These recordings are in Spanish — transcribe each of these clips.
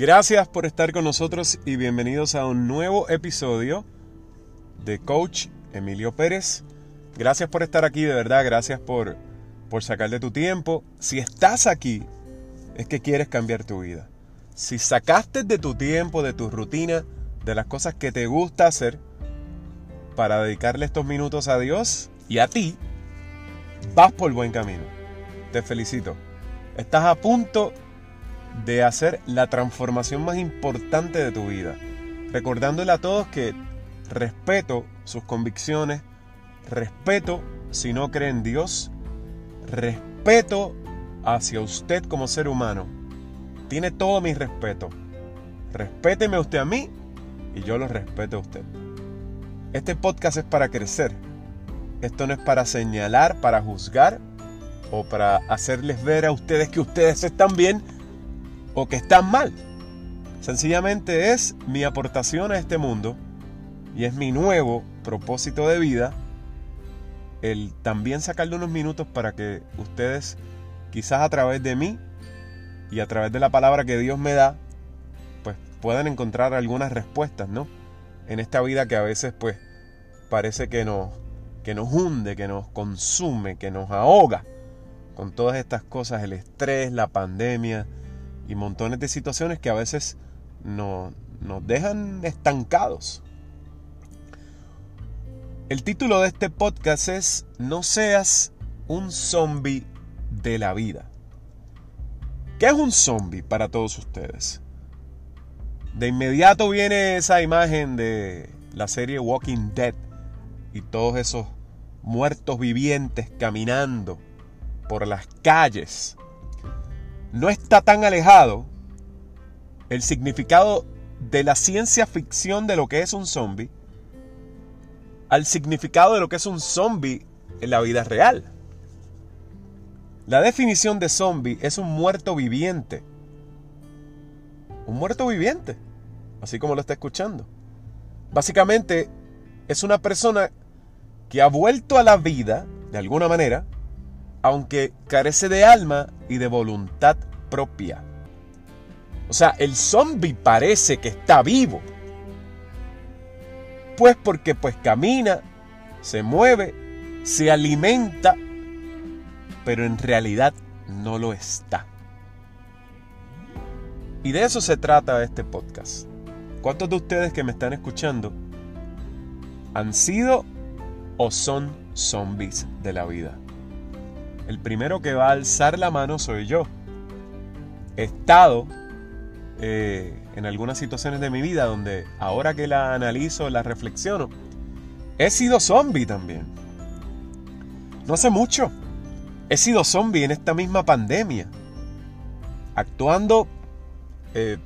Gracias por estar con nosotros y bienvenidos a un nuevo episodio de Coach Emilio Pérez. Gracias por estar aquí, de verdad, gracias por, por sacar de tu tiempo. Si estás aquí, es que quieres cambiar tu vida. Si sacaste de tu tiempo, de tu rutina, de las cosas que te gusta hacer, para dedicarle estos minutos a Dios y a ti, vas por buen camino. Te felicito. Estás a punto de hacer la transformación más importante de tu vida. Recordándole a todos que respeto sus convicciones, respeto si no cree en Dios, respeto hacia usted como ser humano. Tiene todo mi respeto. Respéteme usted a mí y yo lo respeto a usted. Este podcast es para crecer. Esto no es para señalar, para juzgar o para hacerles ver a ustedes que ustedes están bien o que están mal. Sencillamente es mi aportación a este mundo y es mi nuevo propósito de vida el también sacarle unos minutos para que ustedes quizás a través de mí y a través de la palabra que Dios me da, pues puedan encontrar algunas respuestas, ¿no? En esta vida que a veces pues parece que nos, que nos hunde, que nos consume, que nos ahoga con todas estas cosas, el estrés, la pandemia y montones de situaciones que a veces nos dejan estancados. El título de este podcast es No seas un zombie de la vida. ¿Qué es un zombie para todos ustedes? De inmediato viene esa imagen de la serie Walking Dead y todos esos muertos vivientes caminando por las calles. No está tan alejado el significado de la ciencia ficción de lo que es un zombie al significado de lo que es un zombie en la vida real. La definición de zombie es un muerto viviente. Un muerto viviente, así como lo está escuchando. Básicamente es una persona que ha vuelto a la vida, de alguna manera, aunque carece de alma y de voluntad propia. O sea, el zombie parece que está vivo, pues porque pues camina, se mueve, se alimenta, pero en realidad no lo está. Y de eso se trata este podcast. ¿Cuántos de ustedes que me están escuchando han sido o son zombies de la vida? El primero que va a alzar la mano soy yo. He estado eh, en algunas situaciones de mi vida donde ahora que la analizo, la reflexiono, he sido zombie también. No hace mucho. He sido zombie en esta misma pandemia. Actuando eh,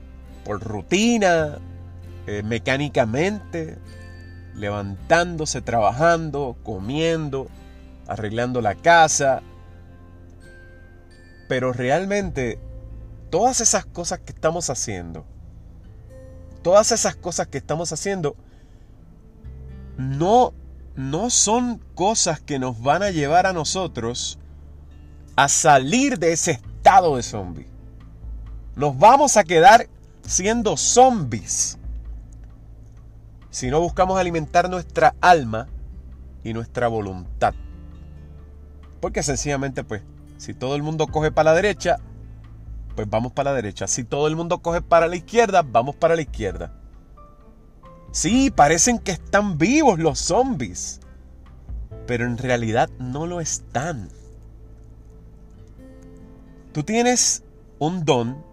por rutina, eh, mecánicamente, levantándose, trabajando, comiendo, arreglando la casa. Pero realmente todas esas cosas que estamos haciendo, todas esas cosas que estamos haciendo, no, no son cosas que nos van a llevar a nosotros a salir de ese estado de zombie. Nos vamos a quedar siendo zombies si no buscamos alimentar nuestra alma y nuestra voluntad. Porque sencillamente, pues, si todo el mundo coge para la derecha, pues vamos para la derecha. Si todo el mundo coge para la izquierda, vamos para la izquierda. Sí, parecen que están vivos los zombies, pero en realidad no lo están. Tú tienes un don,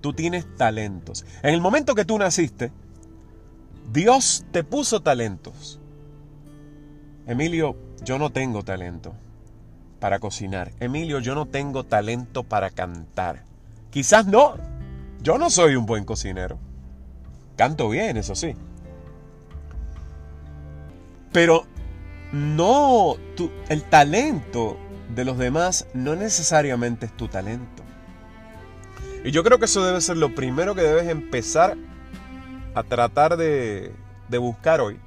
tú tienes talentos. En el momento que tú naciste, Dios te puso talentos. Emilio, yo no tengo talento para cocinar. Emilio, yo no tengo talento para cantar. Quizás no. Yo no soy un buen cocinero. Canto bien, eso sí. Pero no, el talento de los demás no necesariamente es tu talento. Y yo creo que eso debe ser lo primero que debes empezar a tratar de, de buscar hoy.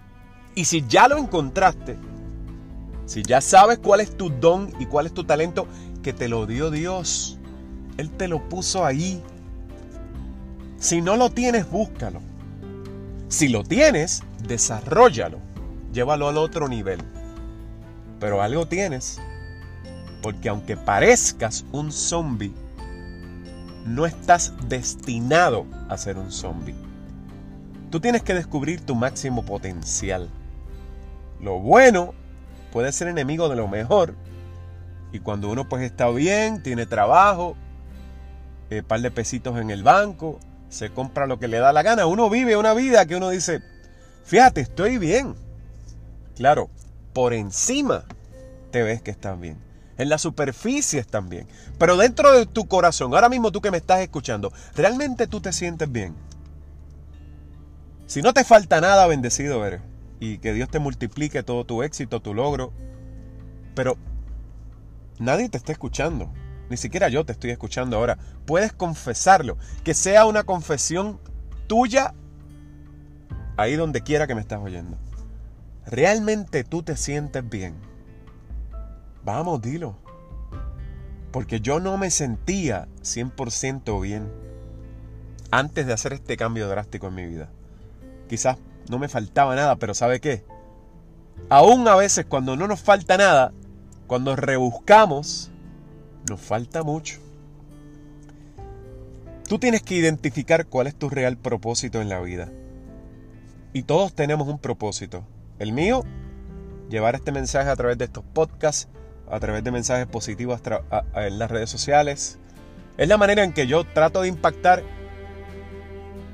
Y si ya lo encontraste, si ya sabes cuál es tu don y cuál es tu talento, que te lo dio Dios. Él te lo puso ahí. Si no lo tienes, búscalo. Si lo tienes, desarrollalo. Llévalo al otro nivel. Pero algo tienes. Porque aunque parezcas un zombie, no estás destinado a ser un zombie. Tú tienes que descubrir tu máximo potencial. Lo bueno puede ser enemigo de lo mejor. Y cuando uno pues está bien, tiene trabajo, un eh, par de pesitos en el banco, se compra lo que le da la gana, uno vive una vida que uno dice, fíjate, estoy bien. Claro, por encima te ves que estás bien. En la superficie estás bien. Pero dentro de tu corazón, ahora mismo tú que me estás escuchando, ¿realmente tú te sientes bien? Si no te falta nada, bendecido eres. Y que Dios te multiplique todo tu éxito, tu logro. Pero nadie te está escuchando. Ni siquiera yo te estoy escuchando ahora. Puedes confesarlo. Que sea una confesión tuya ahí donde quiera que me estás oyendo. ¿Realmente tú te sientes bien? Vamos, dilo. Porque yo no me sentía 100% bien antes de hacer este cambio drástico en mi vida. Quizás no me faltaba nada, pero ¿sabe qué? Aún a veces cuando no nos falta nada, cuando rebuscamos, nos falta mucho. Tú tienes que identificar cuál es tu real propósito en la vida. Y todos tenemos un propósito. El mío, llevar este mensaje a través de estos podcasts, a través de mensajes positivos en las redes sociales. Es la manera en que yo trato de impactar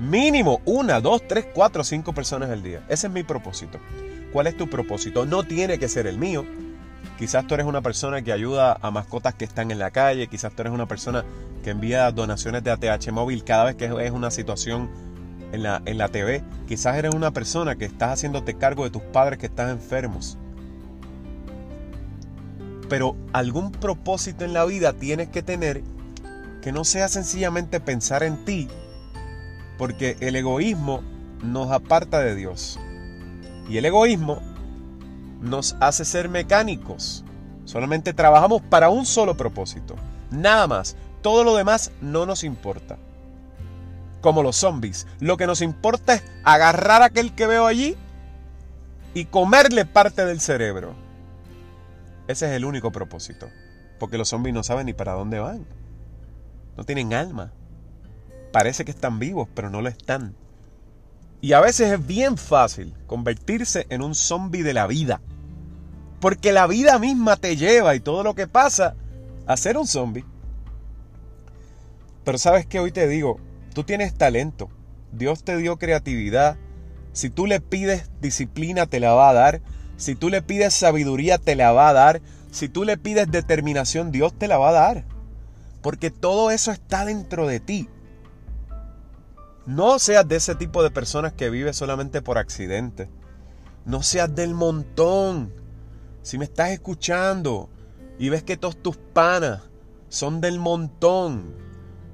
mínimo una, dos, tres, cuatro, cinco personas al día. Ese es mi propósito. ¿Cuál es tu propósito? No tiene que ser el mío. Quizás tú eres una persona que ayuda a mascotas que están en la calle, quizás tú eres una persona que envía donaciones de ATH móvil cada vez que es una situación en la, en la TV, quizás eres una persona que estás haciéndote cargo de tus padres que están enfermos. Pero algún propósito en la vida tienes que tener que no sea sencillamente pensar en ti, porque el egoísmo nos aparta de Dios. Y el egoísmo nos hace ser mecánicos. Solamente trabajamos para un solo propósito. Nada más. Todo lo demás no nos importa. Como los zombies. Lo que nos importa es agarrar a aquel que veo allí y comerle parte del cerebro. Ese es el único propósito. Porque los zombies no saben ni para dónde van. No tienen alma. Parece que están vivos, pero no lo están. Y a veces es bien fácil convertirse en un zombie de la vida. Porque la vida misma te lleva y todo lo que pasa a ser un zombie. Pero sabes que hoy te digo, tú tienes talento. Dios te dio creatividad. Si tú le pides disciplina, te la va a dar. Si tú le pides sabiduría, te la va a dar. Si tú le pides determinación, Dios te la va a dar. Porque todo eso está dentro de ti. No seas de ese tipo de personas que vive solamente por accidente. No seas del montón. Si me estás escuchando y ves que todos tus panas son del montón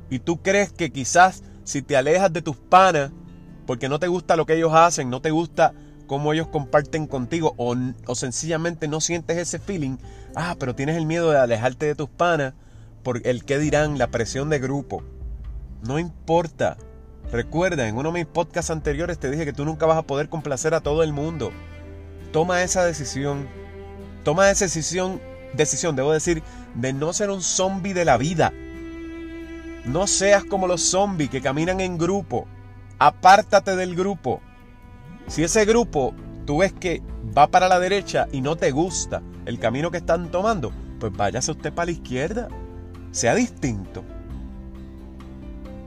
y tú crees que quizás si te alejas de tus panas porque no te gusta lo que ellos hacen, no te gusta cómo ellos comparten contigo o, o sencillamente no sientes ese feeling, ah, pero tienes el miedo de alejarte de tus panas por el que dirán, la presión de grupo. No importa. Recuerda, en uno de mis podcasts anteriores te dije que tú nunca vas a poder complacer a todo el mundo. Toma esa decisión Toma esa decisión, decisión, debo decir, de no ser un zombie de la vida. No seas como los zombies que caminan en grupo. Apártate del grupo. Si ese grupo tú ves que va para la derecha y no te gusta el camino que están tomando, pues váyase usted para la izquierda. Sea distinto.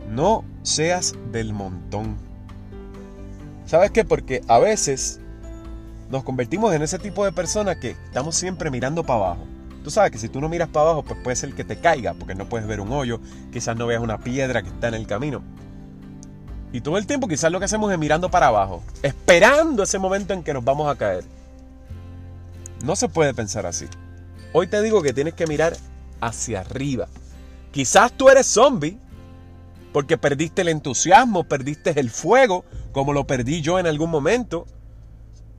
No seas del montón. ¿Sabes qué? Porque a veces nos convertimos en ese tipo de personas que estamos siempre mirando para abajo. Tú sabes que si tú no miras para abajo, pues puede ser que te caiga, porque no puedes ver un hoyo, quizás no veas una piedra que está en el camino. Y todo el tiempo quizás lo que hacemos es mirando para abajo, esperando ese momento en que nos vamos a caer. No se puede pensar así. Hoy te digo que tienes que mirar hacia arriba. Quizás tú eres zombie porque perdiste el entusiasmo, perdiste el fuego, como lo perdí yo en algún momento.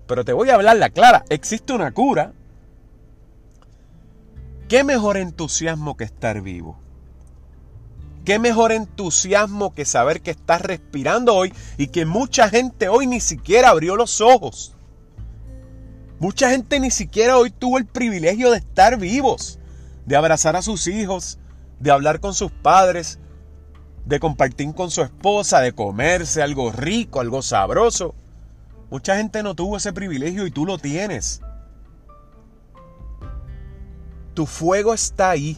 Pero te voy a hablar la clara. Existe una cura. ¿Qué mejor entusiasmo que estar vivo? ¿Qué mejor entusiasmo que saber que estás respirando hoy y que mucha gente hoy ni siquiera abrió los ojos? Mucha gente ni siquiera hoy tuvo el privilegio de estar vivos, de abrazar a sus hijos, de hablar con sus padres, de compartir con su esposa, de comerse algo rico, algo sabroso. Mucha gente no tuvo ese privilegio y tú lo tienes. Tu fuego está ahí.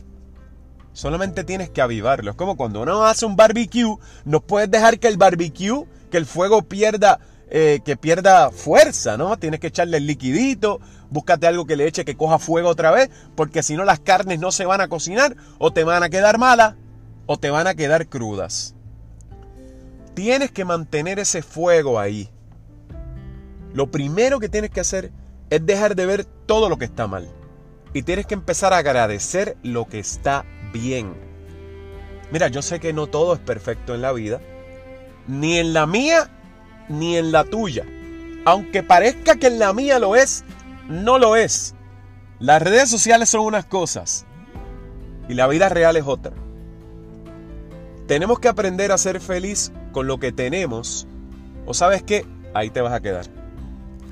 Solamente tienes que avivarlo. Es como cuando uno hace un barbecue, no puedes dejar que el barbecue, que el fuego pierda, eh, que pierda fuerza, ¿no? Tienes que echarle el liquidito, búscate algo que le eche que coja fuego otra vez, porque si no las carnes no se van a cocinar o te van a quedar malas o te van a quedar crudas. Tienes que mantener ese fuego ahí. Lo primero que tienes que hacer es dejar de ver todo lo que está mal. Y tienes que empezar a agradecer lo que está bien. Mira, yo sé que no todo es perfecto en la vida, ni en la mía, ni en la tuya. Aunque parezca que en la mía lo es, no lo es. Las redes sociales son unas cosas y la vida real es otra. Tenemos que aprender a ser feliz con lo que tenemos o sabes qué, ahí te vas a quedar.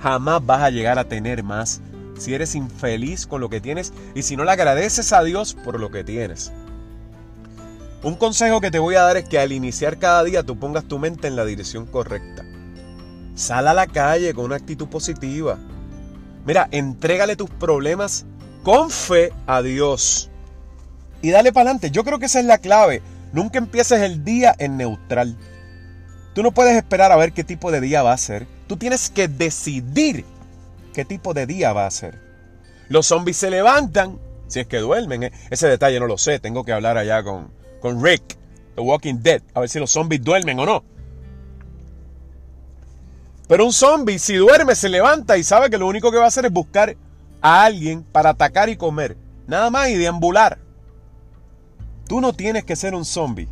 Jamás vas a llegar a tener más si eres infeliz con lo que tienes y si no le agradeces a Dios por lo que tienes. Un consejo que te voy a dar es que al iniciar cada día tú pongas tu mente en la dirección correcta. Sal a la calle con una actitud positiva. Mira, entrégale tus problemas con fe a Dios. Y dale para adelante. Yo creo que esa es la clave. Nunca empieces el día en neutral. Tú no puedes esperar a ver qué tipo de día va a ser. Tú tienes que decidir qué tipo de día va a ser. Los zombies se levantan, si es que duermen. ¿eh? Ese detalle no lo sé, tengo que hablar allá con, con Rick, The Walking Dead, a ver si los zombies duermen o no. Pero un zombie, si duerme, se levanta y sabe que lo único que va a hacer es buscar a alguien para atacar y comer. Nada más y deambular. Tú no tienes que ser un zombie.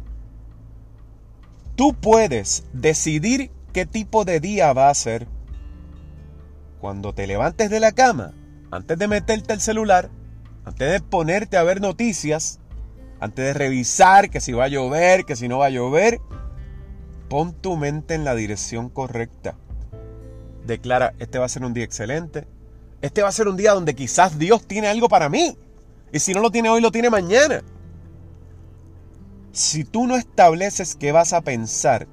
Tú puedes decidir qué tipo de día va a ser. Cuando te levantes de la cama, antes de meterte el celular, antes de ponerte a ver noticias, antes de revisar que si va a llover, que si no va a llover, pon tu mente en la dirección correcta. Declara, este va a ser un día excelente. Este va a ser un día donde quizás Dios tiene algo para mí. Y si no lo tiene hoy, lo tiene mañana. Si tú no estableces qué vas a pensar,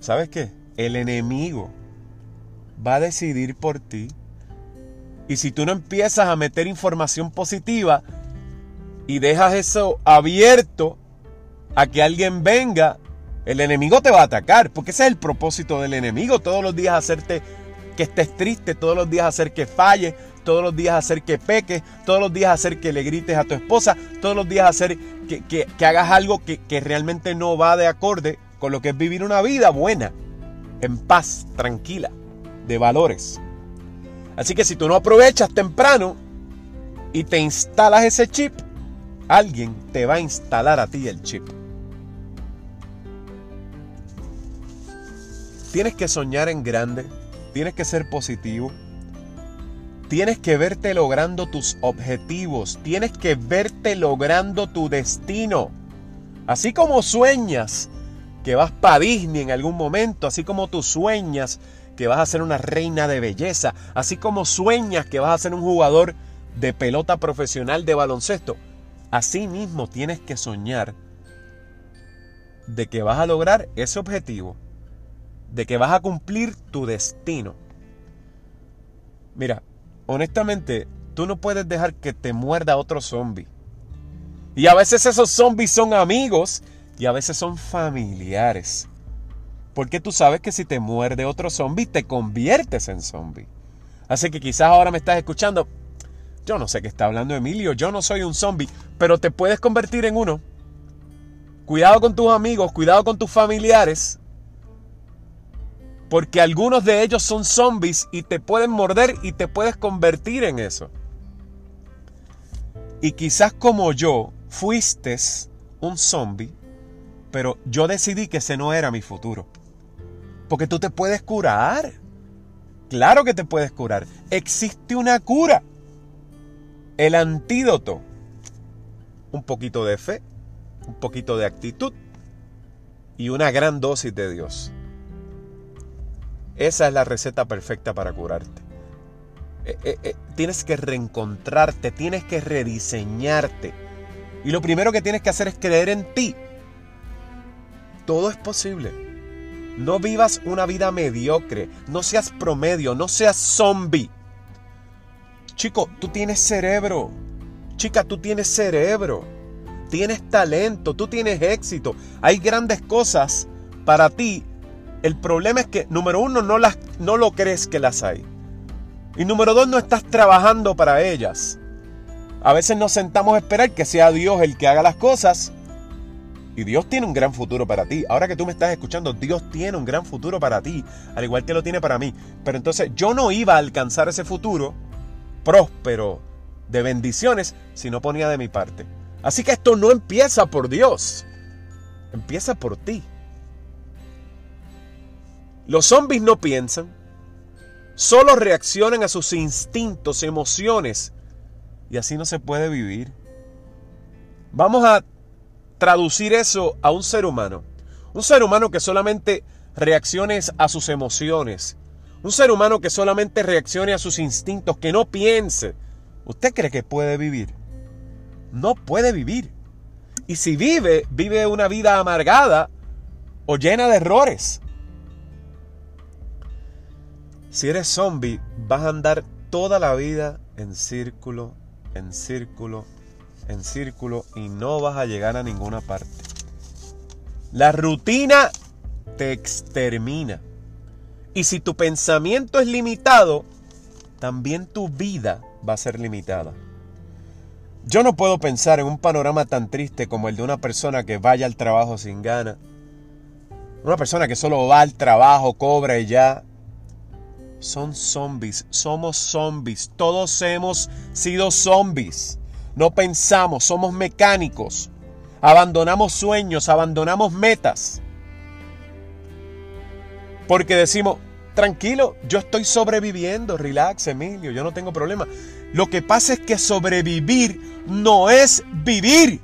¿sabes qué? El enemigo va a decidir por ti. Y si tú no empiezas a meter información positiva y dejas eso abierto a que alguien venga, el enemigo te va a atacar, porque ese es el propósito del enemigo, todos los días hacerte que estés triste, todos los días hacer que falles, todos los días hacer que peques, todos los días hacer que le grites a tu esposa, todos los días hacer que, hagas algo que, que realmente no va de acorde con lo que es vivir una vida buena, en paz, tranquila de valores. Así que si tú no aprovechas temprano y te instalas ese chip, alguien te va a instalar a ti el chip. Tienes que soñar en grande, tienes que ser positivo, tienes que verte logrando tus objetivos, tienes que verte logrando tu destino. Así como sueñas que vas para Disney en algún momento, así como tú sueñas que vas a ser una reina de belleza, así como sueñas que vas a ser un jugador de pelota profesional de baloncesto, así mismo tienes que soñar de que vas a lograr ese objetivo, de que vas a cumplir tu destino. Mira, honestamente, tú no puedes dejar que te muerda otro zombie. Y a veces esos zombies son amigos y a veces son familiares. Porque tú sabes que si te muerde otro zombie, te conviertes en zombie. Así que quizás ahora me estás escuchando. Yo no sé qué está hablando Emilio, yo no soy un zombie, pero te puedes convertir en uno. Cuidado con tus amigos, cuidado con tus familiares. Porque algunos de ellos son zombies y te pueden morder y te puedes convertir en eso. Y quizás como yo fuiste un zombie, pero yo decidí que ese no era mi futuro. Porque tú te puedes curar. Claro que te puedes curar. Existe una cura. El antídoto. Un poquito de fe un poquito de actitud y una gran dosis de Dios. Esa es la receta perfecta para curarte. Eh, eh, eh, tienes que reencontrarte, tienes que rediseñarte. Y lo primero que tienes que hacer es creer en ti. Todo es posible. No vivas una vida mediocre, no seas promedio, no seas zombie. Chico, tú tienes cerebro. Chica, tú tienes cerebro. Tienes talento, tú tienes éxito. Hay grandes cosas para ti. El problema es que, número uno, no, las, no lo crees que las hay. Y número dos, no estás trabajando para ellas. A veces nos sentamos a esperar que sea Dios el que haga las cosas. Y Dios tiene un gran futuro para ti. Ahora que tú me estás escuchando, Dios tiene un gran futuro para ti, al igual que lo tiene para mí. Pero entonces yo no iba a alcanzar ese futuro próspero de bendiciones si no ponía de mi parte. Así que esto no empieza por Dios, empieza por ti. Los zombies no piensan, solo reaccionan a sus instintos, emociones, y así no se puede vivir. Vamos a traducir eso a un ser humano. Un ser humano que solamente reaccione a sus emociones. Un ser humano que solamente reaccione a sus instintos, que no piense. ¿Usted cree que puede vivir? No puede vivir. Y si vive, vive una vida amargada o llena de errores. Si eres zombie, vas a andar toda la vida en círculo, en círculo, en círculo y no vas a llegar a ninguna parte. La rutina te extermina. Y si tu pensamiento es limitado, también tu vida va a ser limitada. Yo no puedo pensar en un panorama tan triste como el de una persona que vaya al trabajo sin gana. Una persona que solo va al trabajo, cobra y ya son zombies, somos zombies, todos hemos sido zombies. No pensamos, somos mecánicos. Abandonamos sueños, abandonamos metas. Porque decimos, tranquilo, yo estoy sobreviviendo, relax Emilio, yo no tengo problema. Lo que pasa es que sobrevivir no es vivir.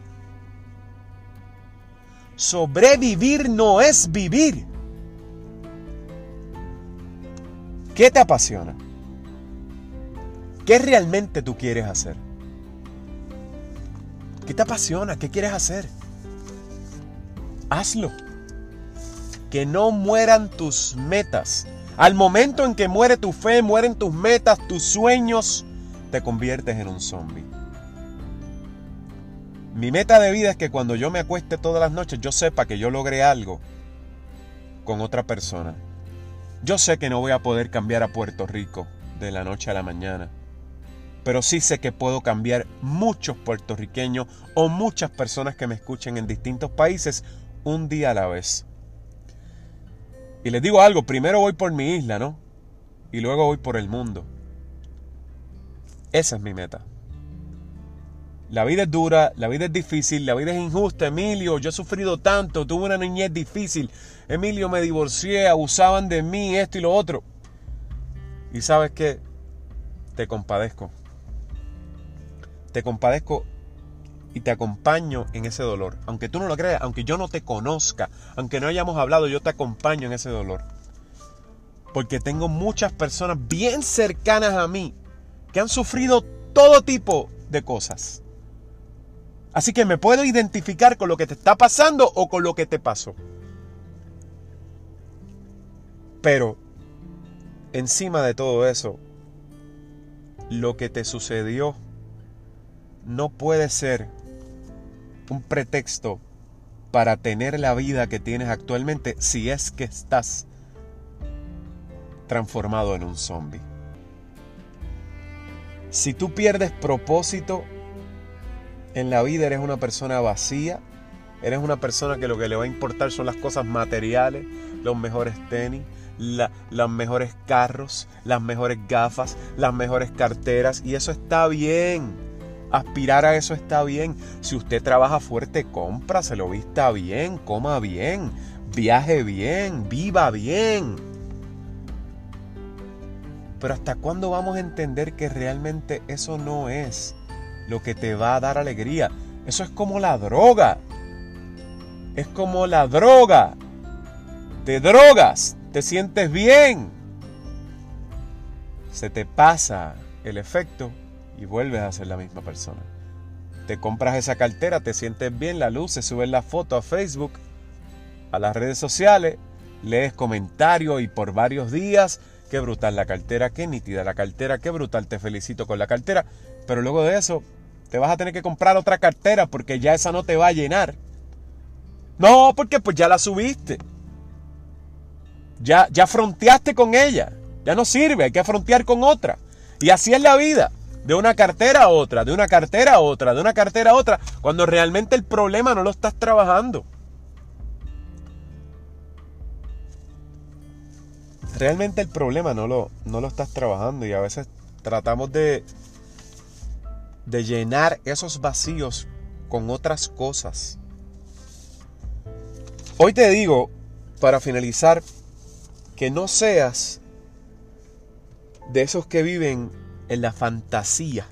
Sobrevivir no es vivir. ¿Qué te apasiona? ¿Qué realmente tú quieres hacer? ¿Qué te apasiona? ¿Qué quieres hacer? Hazlo. Que no mueran tus metas. Al momento en que muere tu fe, mueren tus metas, tus sueños, te conviertes en un zombie. Mi meta de vida es que cuando yo me acueste todas las noches, yo sepa que yo logré algo con otra persona. Yo sé que no voy a poder cambiar a Puerto Rico de la noche a la mañana, pero sí sé que puedo cambiar muchos puertorriqueños o muchas personas que me escuchen en distintos países un día a la vez. Y les digo algo, primero voy por mi isla, ¿no? Y luego voy por el mundo. Esa es mi meta. La vida es dura, la vida es difícil, la vida es injusta, Emilio. Yo he sufrido tanto, tuve una niñez difícil. Emilio, me divorcié, abusaban de mí, esto y lo otro. Y sabes qué? Te compadezco. Te compadezco y te acompaño en ese dolor. Aunque tú no lo creas, aunque yo no te conozca, aunque no hayamos hablado, yo te acompaño en ese dolor. Porque tengo muchas personas bien cercanas a mí que han sufrido todo tipo de cosas. Así que me puedo identificar con lo que te está pasando o con lo que te pasó. Pero encima de todo eso, lo que te sucedió no puede ser un pretexto para tener la vida que tienes actualmente si es que estás transformado en un zombie. Si tú pierdes propósito en la vida, eres una persona vacía, eres una persona que lo que le va a importar son las cosas materiales, los mejores tenis, los mejores carros, las mejores gafas, las mejores carteras, y eso está bien. Aspirar a eso está bien. Si usted trabaja fuerte, compra, se lo vista bien, coma bien, viaje bien, viva bien. Pero ¿hasta cuándo vamos a entender que realmente eso no es lo que te va a dar alegría? Eso es como la droga. es como la droga. Te drogas, te sientes bien. Se te pasa el efecto y vuelves a ser la misma persona. Te compras esa cartera, te sientes bien, la luz, se sube la foto a Facebook, a las redes sociales, lees comentarios y por varios días, qué brutal la cartera, qué nítida la cartera, qué brutal, te felicito con la cartera, pero luego de eso te vas a tener que comprar otra cartera porque ya esa no te va a llenar. No, porque pues ya la subiste. Ya, ya fronteaste con ella. Ya no sirve, hay que frontear con otra. Y así es la vida. De una cartera a otra, de una cartera a otra, de una cartera a otra, cuando realmente el problema no lo estás trabajando. Realmente el problema no lo, no lo estás trabajando y a veces tratamos de, de llenar esos vacíos con otras cosas. Hoy te digo, para finalizar, que no seas de esos que viven en la fantasía.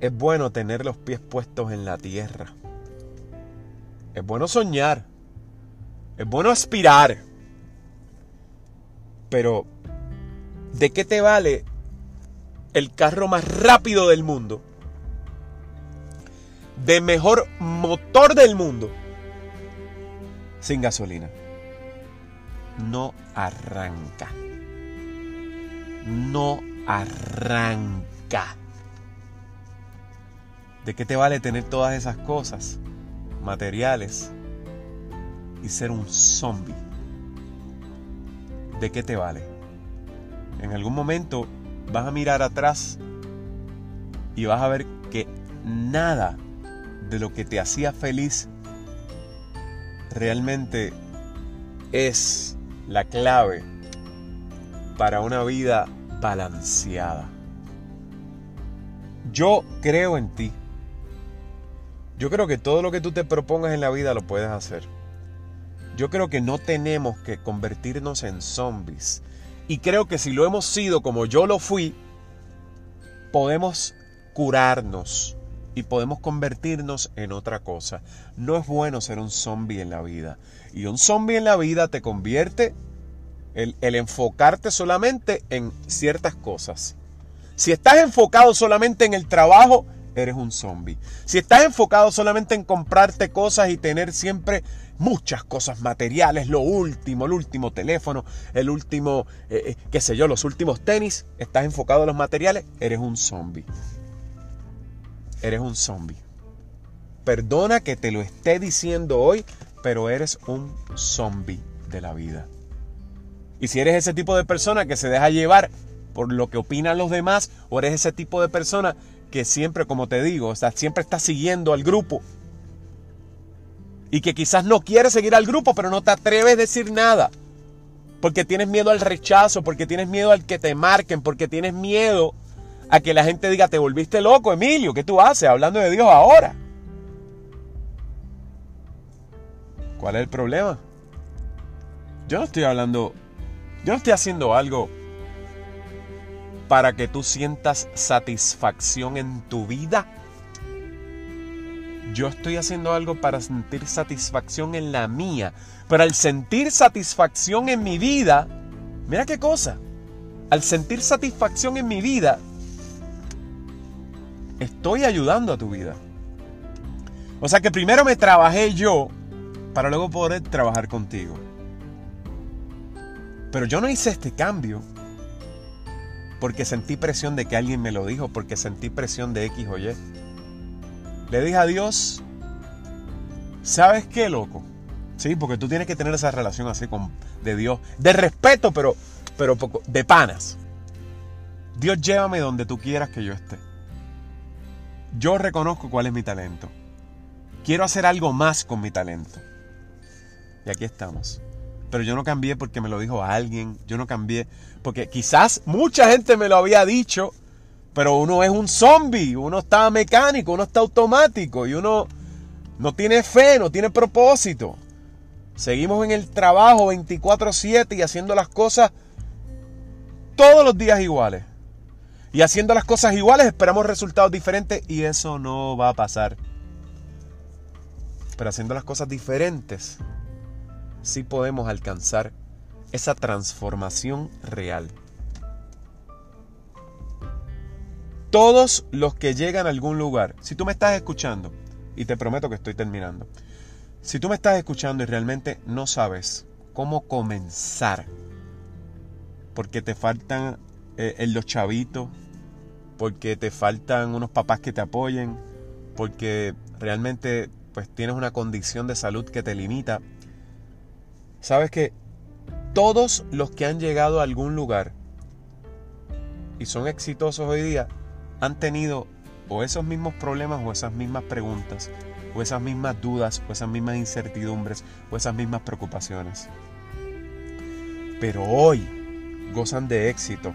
Es bueno tener los pies puestos en la tierra. Es bueno soñar. Es bueno aspirar. Pero, ¿de qué te vale el carro más rápido del mundo? De mejor motor del mundo. Sin gasolina. No arranca no arranca. ¿De qué te vale tener todas esas cosas materiales y ser un zombie? ¿De qué te vale? En algún momento vas a mirar atrás y vas a ver que nada de lo que te hacía feliz realmente es la clave para una vida balanceada. Yo creo en ti. Yo creo que todo lo que tú te propongas en la vida lo puedes hacer. Yo creo que no tenemos que convertirnos en zombies. Y creo que si lo hemos sido como yo lo fui, podemos curarnos y podemos convertirnos en otra cosa. No es bueno ser un zombie en la vida. Y un zombie en la vida te convierte el, enfocarte solamente en ciertas cosas. Si estás enfocado solamente en el trabajo, eres un zombie. Si estás enfocado solamente en comprarte cosas y tener siempre muchas cosas materiales, lo último, el último teléfono, el último, eh, eh, qué sé yo, los últimos tenis, estás enfocado en los materiales, eres un zombie. Eres un zombie. Perdona que te lo esté diciendo hoy, pero eres un zombie de la vida. Y si eres ese tipo de persona que se deja llevar por lo que opinan los demás, o eres ese tipo de persona que siempre, como te digo, o sea, siempre está siguiendo al grupo. Y que quizás no quieres seguir al grupo, pero no te atreves a decir nada. Porque tienes miedo al rechazo, porque tienes miedo al que te marquen, porque tienes miedo a que la gente diga, te volviste loco, Emilio, ¿qué tú haces hablando de Dios ahora? ¿Cuál es el problema? Yo no estoy hablando yo no estoy haciendo algo para que tú sientas satisfacción en tu vida. Yo estoy haciendo algo para sentir satisfacción en la mía. Pero al sentir satisfacción en mi vida, mira qué cosa. Al sentir satisfacción en mi vida, estoy ayudando a tu vida. O sea que primero me trabajé yo para luego poder trabajar contigo. Pero yo no hice este cambio porque sentí presión de que alguien me lo dijo, porque sentí presión de X o Y. Le dije a Dios, ¿sabes qué, loco? Sí, porque tú tienes que tener esa relación así con de Dios, de respeto, pero pero poco, de panas. Dios llévame donde tú quieras que yo esté. Yo reconozco cuál es mi talento. Quiero hacer algo más con mi talento. Y aquí estamos. Pero yo no cambié porque me lo dijo alguien. Yo no cambié porque quizás mucha gente me lo había dicho. Pero uno es un zombie. Uno está mecánico, uno está automático. Y uno no tiene fe, no tiene propósito. Seguimos en el trabajo 24/7 y haciendo las cosas todos los días iguales. Y haciendo las cosas iguales esperamos resultados diferentes y eso no va a pasar. pero haciendo las cosas diferentes, sí podemos alcanzar esa transformación real. Todos los que llegan a algún lugar, si tú me estás escuchando, y te prometo que estoy terminando, si tú me estás escuchando y realmente no sabes cómo comenzar, porque te faltan eh, los chavitos, porque te faltan unos papás que te apoyen, porque realmente pues tienes una condición de salud que te limita. Sabes que todos los que han llegado a algún lugar y son exitosos hoy día han tenido o esos mismos problemas o esas mismas preguntas o esas mismas dudas o esas mismas incertidumbres o esas mismas preocupaciones. Pero hoy gozan de éxito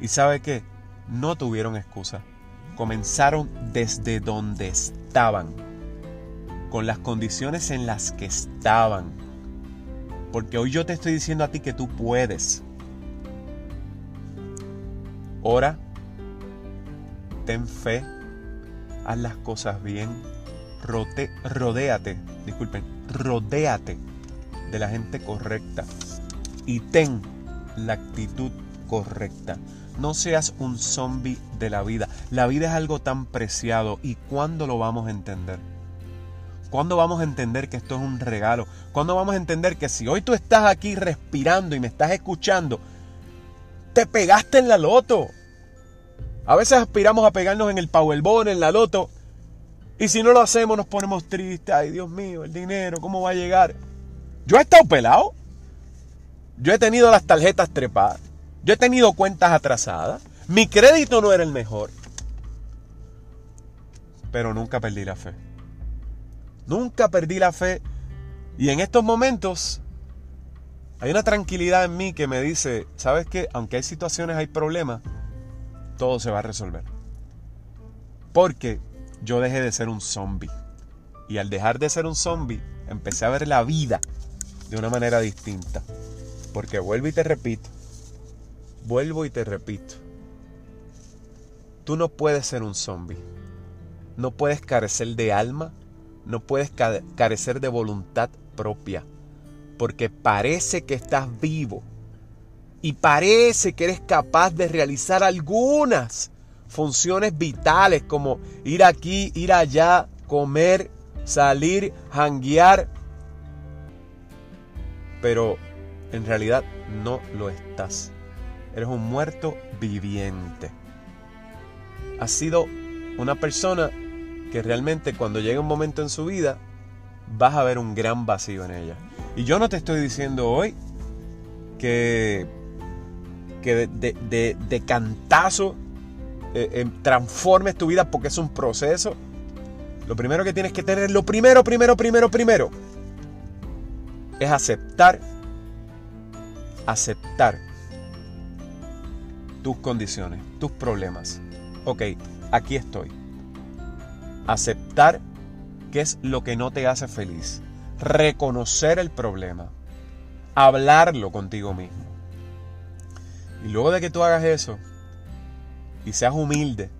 y sabe que no tuvieron excusa. Comenzaron desde donde estaban, con las condiciones en las que estaban. Porque hoy yo te estoy diciendo a ti que tú puedes. Ora, ten fe, haz las cosas bien, rote, rodéate, disculpen, rodéate de la gente correcta y ten la actitud correcta. No seas un zombie de la vida. La vida es algo tan preciado y ¿cuándo lo vamos a entender? ¿Cuándo vamos a entender que esto es un regalo? ¿Cuándo vamos a entender que si hoy tú estás aquí respirando y me estás escuchando, te pegaste en la loto? A veces aspiramos a pegarnos en el Powerball, en la loto, y si no lo hacemos nos ponemos tristes. Ay, Dios mío, el dinero, ¿cómo va a llegar? Yo he estado pelado. Yo he tenido las tarjetas trepadas. Yo he tenido cuentas atrasadas. Mi crédito no era el mejor. Pero nunca perdí la fe. Nunca perdí la fe. Y en estos momentos hay una tranquilidad en mí que me dice, ¿sabes qué? Aunque hay situaciones, hay problemas, todo se va a resolver. Porque yo dejé de ser un zombie. Y al dejar de ser un zombie, empecé a ver la vida de una manera distinta. Porque vuelvo y te repito, Vuelvo y te repito. Tú no puedes ser un zombie. No puedes carecer de alma. No puedes carecer de voluntad propia. Porque parece que estás vivo. Y parece que eres capaz de realizar algunas funciones vitales como ir aquí, ir allá, comer, salir, hanguear. Pero en realidad no lo estás. Eres un muerto viviente. Has sido una persona que realmente cuando llega un momento en su vida vas a ver un gran vacío en ella. Y yo no te estoy diciendo hoy que, que de, cantazo eh, eh, transformes tu vida porque es un proceso. Lo primero que tienes que tener, lo primero, primero, primero, primero, es aceptar, aceptar tus condiciones, tus problemas. Ok, aquí estoy. Aceptar qué es lo que no te hace feliz. Reconocer el problema. Hablarlo contigo mismo. Y luego de que tú hagas eso y seas humilde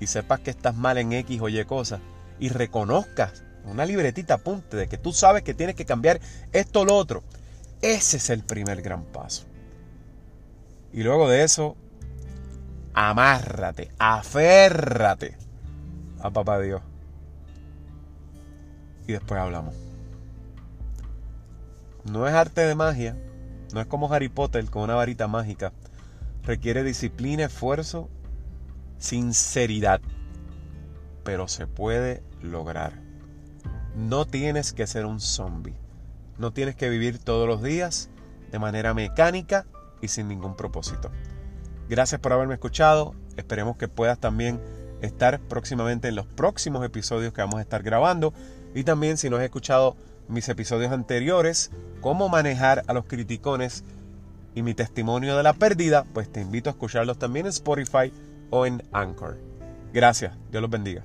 y sepas que estás mal en X o Y cosas y reconozcas una libretita apunte de que tú sabes que tienes que cambiar esto o lo otro, ese es el primer gran paso. Y luego de eso, amárrate, aférrate a papá Dios. Y después hablamos. No es arte de magia, no es como Harry Potter con una varita mágica. Requiere disciplina, esfuerzo, sinceridad. Pero se puede lograr. No tienes que ser un zombie. No tienes que vivir todos los días de manera mecánica y sin ningún propósito. Gracias por haberme escuchado. Esperemos que puedas también estar próximamente en los próximos episodios que vamos a estar grabando. Y también si no has escuchado mis episodios anteriores, cómo manejar a los criticones y mi testimonio de la pérdida, pues te invito a escucharlos también en Spotify o en Anchor. Gracias, Dios los bendiga.